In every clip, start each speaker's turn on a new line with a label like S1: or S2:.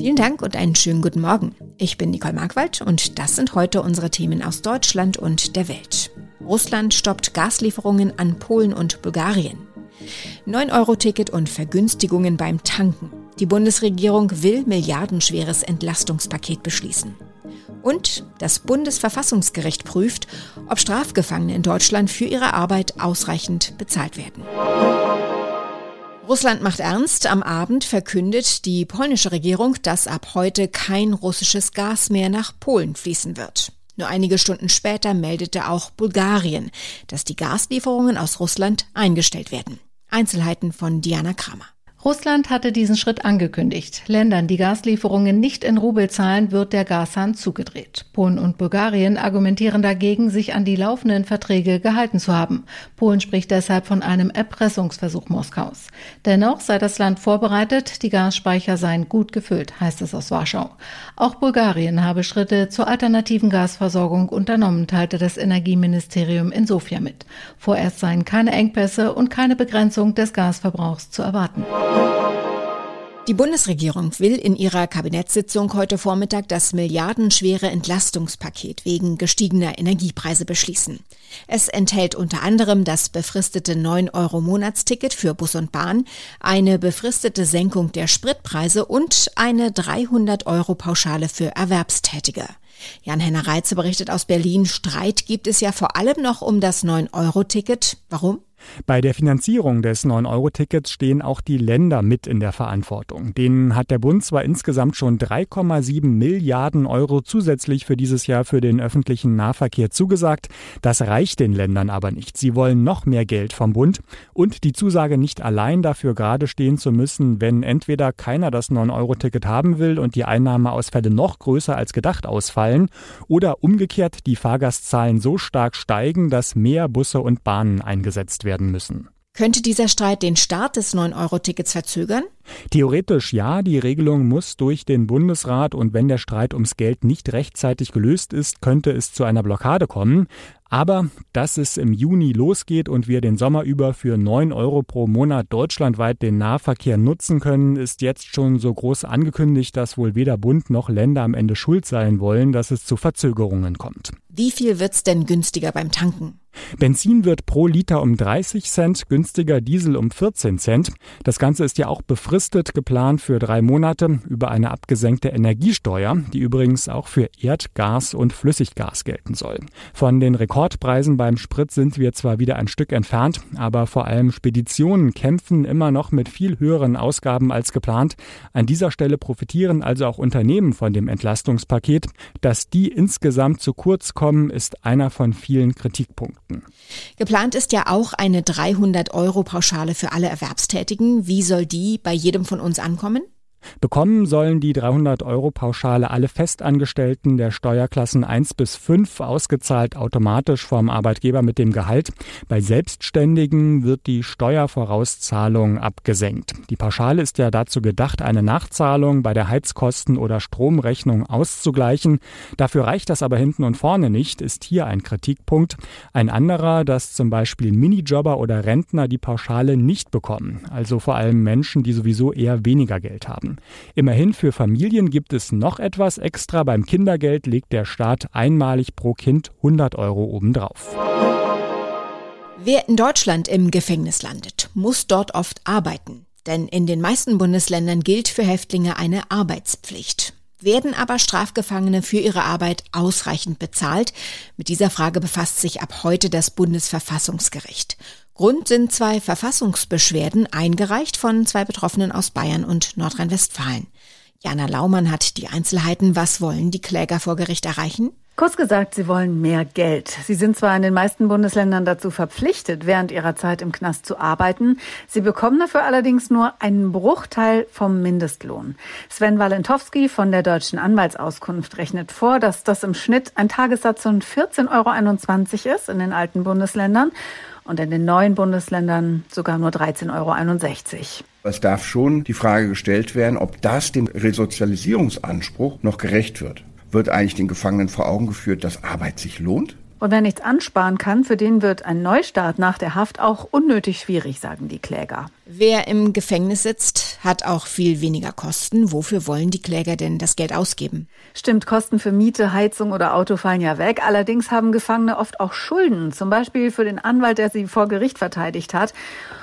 S1: Vielen Dank und einen schönen guten Morgen. Ich bin Nicole Markwald und das sind heute unsere Themen aus Deutschland und der Welt. Russland stoppt Gaslieferungen an Polen und Bulgarien. 9-Euro-Ticket und Vergünstigungen beim Tanken. Die Bundesregierung will milliardenschweres Entlastungspaket beschließen. Und das Bundesverfassungsgericht prüft, ob Strafgefangene in Deutschland für ihre Arbeit ausreichend bezahlt werden. Russland macht ernst. Am Abend verkündet die polnische Regierung, dass ab heute kein russisches Gas mehr nach Polen fließen wird. Nur einige Stunden später meldete auch Bulgarien, dass die Gaslieferungen aus Russland eingestellt werden. Einzelheiten von Diana Kramer.
S2: Russland hatte diesen Schritt angekündigt. Ländern, die Gaslieferungen nicht in Rubel zahlen, wird der Gashahn zugedreht. Polen und Bulgarien argumentieren dagegen, sich an die laufenden Verträge gehalten zu haben. Polen spricht deshalb von einem Erpressungsversuch Moskaus. Dennoch sei das Land vorbereitet, die Gasspeicher seien gut gefüllt, heißt es aus Warschau. Auch Bulgarien habe Schritte zur alternativen Gasversorgung unternommen, teilte das Energieministerium in Sofia mit. Vorerst seien keine Engpässe und keine Begrenzung des Gasverbrauchs zu erwarten.
S1: Die Bundesregierung will in ihrer Kabinettssitzung heute Vormittag das milliardenschwere Entlastungspaket wegen gestiegener Energiepreise beschließen. Es enthält unter anderem das befristete 9-Euro-Monatsticket für Bus und Bahn, eine befristete Senkung der Spritpreise und eine 300-Euro-Pauschale für Erwerbstätige. Jan-Henner Reitze berichtet aus Berlin, Streit gibt es ja vor allem noch um das 9-Euro-Ticket. Warum?
S3: Bei der Finanzierung des 9-Euro-Tickets stehen auch die Länder mit in der Verantwortung. Denen hat der Bund zwar insgesamt schon 3,7 Milliarden Euro zusätzlich für dieses Jahr für den öffentlichen Nahverkehr zugesagt. Das reicht den Ländern aber nicht. Sie wollen noch mehr Geld vom Bund und die Zusage nicht allein dafür gerade stehen zu müssen, wenn entweder keiner das 9-Euro-Ticket haben will und die Einnahmeausfälle noch größer als gedacht ausfallen oder umgekehrt die Fahrgastzahlen so stark steigen, dass mehr Busse und Bahnen eingesetzt werden werden müssen.
S1: Könnte dieser Streit den Start des 9-Euro-Tickets verzögern?
S3: Theoretisch ja, die Regelung muss durch den Bundesrat und wenn der Streit ums Geld nicht rechtzeitig gelöst ist, könnte es zu einer Blockade kommen. Aber dass es im Juni losgeht und wir den Sommer über für 9 Euro pro Monat deutschlandweit den Nahverkehr nutzen können, ist jetzt schon so groß angekündigt, dass wohl weder Bund noch Länder am Ende schuld sein wollen, dass es zu Verzögerungen kommt.
S1: Wie viel wird's denn günstiger beim Tanken?
S3: Benzin wird pro Liter um 30 Cent, günstiger Diesel um 14 Cent. Das Ganze ist ja auch befristet geplant für drei Monate über eine abgesenkte Energiesteuer, die übrigens auch für Erdgas und Flüssiggas gelten soll. Von den Rekord Rekordpreisen beim Sprit sind wir zwar wieder ein Stück entfernt, aber vor allem Speditionen kämpfen immer noch mit viel höheren Ausgaben als geplant. An dieser Stelle profitieren also auch Unternehmen von dem Entlastungspaket. Dass die insgesamt zu kurz kommen, ist einer von vielen Kritikpunkten.
S1: Geplant ist ja auch eine 300 Euro Pauschale für alle Erwerbstätigen. Wie soll die bei jedem von uns ankommen?
S3: Bekommen sollen die 300 Euro Pauschale alle Festangestellten der Steuerklassen 1 bis 5 ausgezahlt automatisch vom Arbeitgeber mit dem Gehalt. Bei Selbstständigen wird die Steuervorauszahlung abgesenkt. Die Pauschale ist ja dazu gedacht, eine Nachzahlung bei der Heizkosten- oder Stromrechnung auszugleichen. Dafür reicht das aber hinten und vorne nicht, ist hier ein Kritikpunkt. Ein anderer, dass zum Beispiel Minijobber oder Rentner die Pauschale nicht bekommen. Also vor allem Menschen, die sowieso eher weniger Geld haben. Immerhin für Familien gibt es noch etwas extra. Beim Kindergeld legt der Staat einmalig pro Kind 100 Euro obendrauf.
S1: Wer in Deutschland im Gefängnis landet, muss dort oft arbeiten. Denn in den meisten Bundesländern gilt für Häftlinge eine Arbeitspflicht. Werden aber Strafgefangene für ihre Arbeit ausreichend bezahlt? Mit dieser Frage befasst sich ab heute das Bundesverfassungsgericht. Grund sind zwei Verfassungsbeschwerden, eingereicht von zwei Betroffenen aus Bayern und Nordrhein-Westfalen. Jana Laumann hat die Einzelheiten. Was wollen die Kläger vor Gericht erreichen?
S4: Kurz gesagt, sie wollen mehr Geld. Sie sind zwar in den meisten Bundesländern dazu verpflichtet, während ihrer Zeit im Knast zu arbeiten. Sie bekommen dafür allerdings nur einen Bruchteil vom Mindestlohn. Sven Walentowski von der Deutschen Anwaltsauskunft rechnet vor, dass das im Schnitt ein Tagessatz von 14,21 Euro ist in den alten Bundesländern und in den neuen Bundesländern sogar nur 13,61 Euro.
S5: Es darf schon die Frage gestellt werden, ob das dem Resozialisierungsanspruch noch gerecht wird. Wird eigentlich den Gefangenen vor Augen geführt, dass Arbeit sich lohnt?
S4: Und wer nichts ansparen kann, für den wird ein Neustart nach der Haft auch unnötig schwierig, sagen die Kläger.
S1: Wer im Gefängnis sitzt, hat auch viel weniger Kosten. Wofür wollen die Kläger denn das Geld ausgeben?
S4: Stimmt, Kosten für Miete, Heizung oder Auto fallen ja weg. Allerdings haben Gefangene oft auch Schulden, zum Beispiel für den Anwalt, der sie vor Gericht verteidigt hat.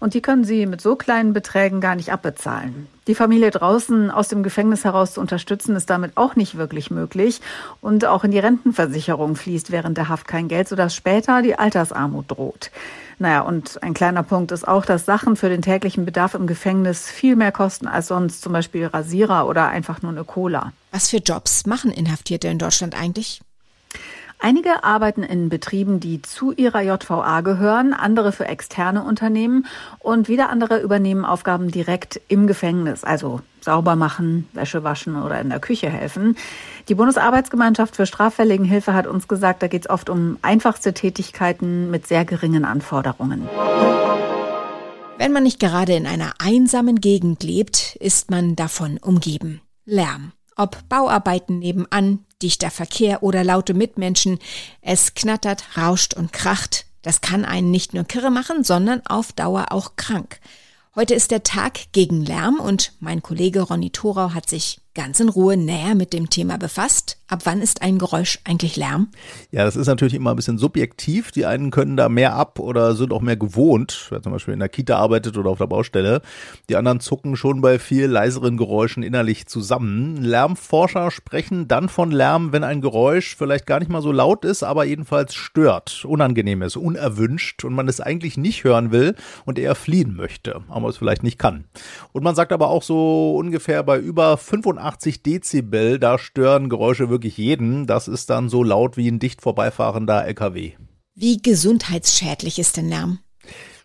S4: Und die können sie mit so kleinen Beträgen gar nicht abbezahlen. Die Familie draußen aus dem Gefängnis heraus zu unterstützen, ist damit auch nicht wirklich möglich. Und auch in die Rentenversicherung fließt während der Haft kein Geld, sodass später die Altersarmut droht. Naja, und ein kleiner Punkt ist auch, dass Sachen für den täglichen Bedarf im Gefängnis viel mehr kosten als sonst, zum Beispiel Rasierer oder einfach nur eine Cola.
S1: Was für Jobs machen Inhaftierte in Deutschland eigentlich?
S4: Einige arbeiten in Betrieben, die zu ihrer JVA gehören, andere für externe Unternehmen und wieder andere übernehmen Aufgaben direkt im Gefängnis, also sauber machen, Wäsche waschen oder in der Küche helfen. Die Bundesarbeitsgemeinschaft für Straffälligenhilfe hat uns gesagt, da geht es oft um einfachste Tätigkeiten mit sehr geringen Anforderungen.
S1: Wenn man nicht gerade in einer einsamen Gegend lebt, ist man davon umgeben. Lärm. Ob Bauarbeiten nebenan, dichter Verkehr oder laute Mitmenschen, es knattert, rauscht und kracht. Das kann einen nicht nur kirre machen, sondern auf Dauer auch krank. Heute ist der Tag gegen Lärm und mein Kollege Ronny Thorau hat sich ganz in Ruhe näher mit dem Thema befasst. Ab wann ist ein Geräusch eigentlich Lärm?
S6: Ja, das ist natürlich immer ein bisschen subjektiv. Die einen können da mehr ab oder sind auch mehr gewohnt, wer zum Beispiel in der Kita arbeitet oder auf der Baustelle. Die anderen zucken schon bei viel leiseren Geräuschen innerlich zusammen. Lärmforscher sprechen dann von Lärm, wenn ein Geräusch vielleicht gar nicht mal so laut ist, aber jedenfalls stört, unangenehm ist, unerwünscht und man es eigentlich nicht hören will und eher fliehen möchte, aber es vielleicht nicht kann. Und man sagt aber auch so ungefähr bei über 85 85 Dezibel, da stören Geräusche wirklich jeden. Das ist dann so laut wie ein dicht vorbeifahrender LKW.
S1: Wie gesundheitsschädlich ist denn Lärm?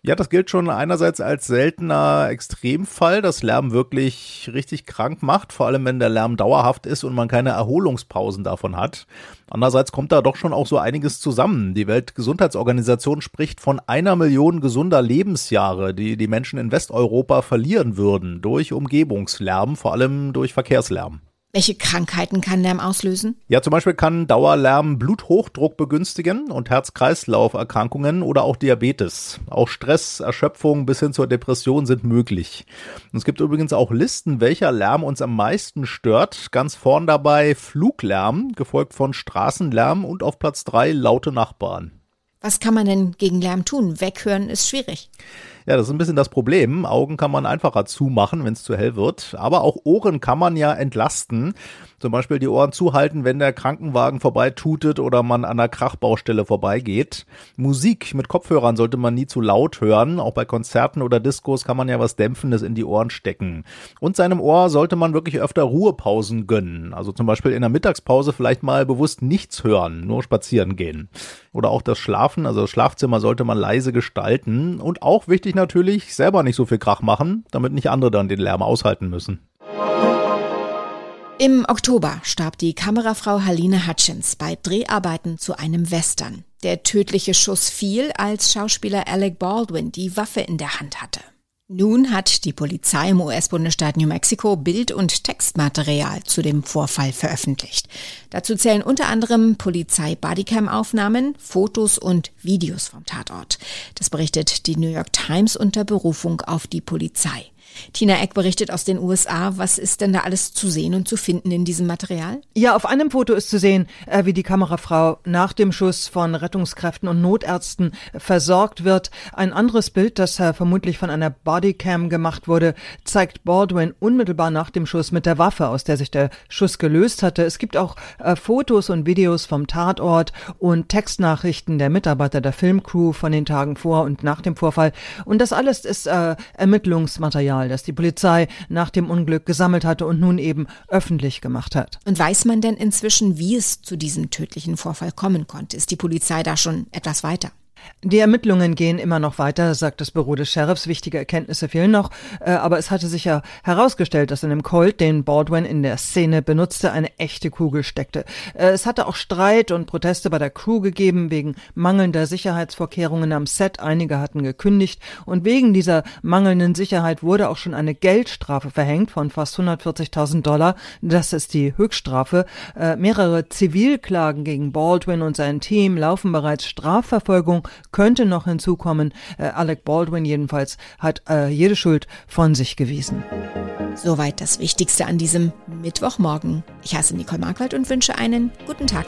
S6: Ja, das gilt schon einerseits als seltener Extremfall, dass Lärm wirklich richtig krank macht, vor allem wenn der Lärm dauerhaft ist und man keine Erholungspausen davon hat. Andererseits kommt da doch schon auch so einiges zusammen. Die Weltgesundheitsorganisation spricht von einer Million gesunder Lebensjahre, die die Menschen in Westeuropa verlieren würden durch Umgebungslärm, vor allem durch Verkehrslärm.
S1: Welche Krankheiten kann Lärm auslösen?
S6: Ja, zum Beispiel kann Dauerlärm Bluthochdruck begünstigen und Herz-Kreislauf-Erkrankungen oder auch Diabetes. Auch Stress, Erschöpfung bis hin zur Depression sind möglich. Und es gibt übrigens auch Listen, welcher Lärm uns am meisten stört. Ganz vorn dabei Fluglärm, gefolgt von Straßenlärm und auf Platz drei laute Nachbarn.
S1: Was kann man denn gegen Lärm tun? Weghören ist schwierig.
S6: Ja, das ist ein bisschen das Problem. Augen kann man einfacher zumachen, wenn es zu hell wird. Aber auch Ohren kann man ja entlasten. Zum Beispiel die Ohren zuhalten, wenn der Krankenwagen vorbeitutet oder man an der Krachbaustelle vorbeigeht. Musik mit Kopfhörern sollte man nie zu laut hören. Auch bei Konzerten oder Diskos kann man ja was Dämpfendes in die Ohren stecken. Und seinem Ohr sollte man wirklich öfter Ruhepausen gönnen. Also zum Beispiel in der Mittagspause vielleicht mal bewusst nichts hören, nur spazieren gehen. Oder auch das Schlafen, also das Schlafzimmer sollte man leise gestalten. Und auch wichtig natürlich, selber nicht so viel Krach machen, damit nicht andere dann den Lärm aushalten müssen.
S1: Im Oktober starb die Kamerafrau Haline Hutchins bei Dreharbeiten zu einem Western. Der tödliche Schuss fiel, als Schauspieler Alec Baldwin die Waffe in der Hand hatte. Nun hat die Polizei im US-Bundesstaat New Mexico Bild- und Textmaterial zu dem Vorfall veröffentlicht. Dazu zählen unter anderem Polizei-Bodycam-Aufnahmen, Fotos und Videos vom Tatort. Das berichtet die New York Times unter Berufung auf die Polizei. Tina Eck berichtet aus den USA. Was ist denn da alles zu sehen und zu finden in diesem Material?
S7: Ja, auf einem Foto ist zu sehen, äh, wie die Kamerafrau nach dem Schuss von Rettungskräften und Notärzten versorgt wird. Ein anderes Bild, das äh, vermutlich von einer Bodycam gemacht wurde, zeigt Baldwin unmittelbar nach dem Schuss mit der Waffe, aus der sich der Schuss gelöst hatte. Es gibt auch äh, Fotos und Videos vom Tatort und Textnachrichten der Mitarbeiter der Filmcrew von den Tagen vor und nach dem Vorfall. Und das alles ist äh, Ermittlungsmaterial Material, das die Polizei nach dem Unglück gesammelt hatte und nun eben öffentlich gemacht hat.
S1: Und weiß man denn inzwischen, wie es zu diesem tödlichen Vorfall kommen konnte? Ist die Polizei da schon etwas weiter?
S7: Die Ermittlungen gehen immer noch weiter, sagt das Büro des Sheriffs. Wichtige Erkenntnisse fehlen noch. Äh, aber es hatte sich ja herausgestellt, dass in dem Colt, den Baldwin in der Szene benutzte, eine echte Kugel steckte. Äh, es hatte auch Streit und Proteste bei der Crew gegeben wegen mangelnder Sicherheitsvorkehrungen am Set. Einige hatten gekündigt. Und wegen dieser mangelnden Sicherheit wurde auch schon eine Geldstrafe verhängt von fast 140.000 Dollar. Das ist die Höchststrafe. Äh, mehrere Zivilklagen gegen Baldwin und sein Team laufen bereits. Strafverfolgung könnte noch hinzukommen. Äh, Alec Baldwin jedenfalls hat äh, jede Schuld von sich gewiesen.
S1: Soweit das Wichtigste an diesem Mittwochmorgen. Ich heiße Nicole Marquardt und wünsche einen guten Tag.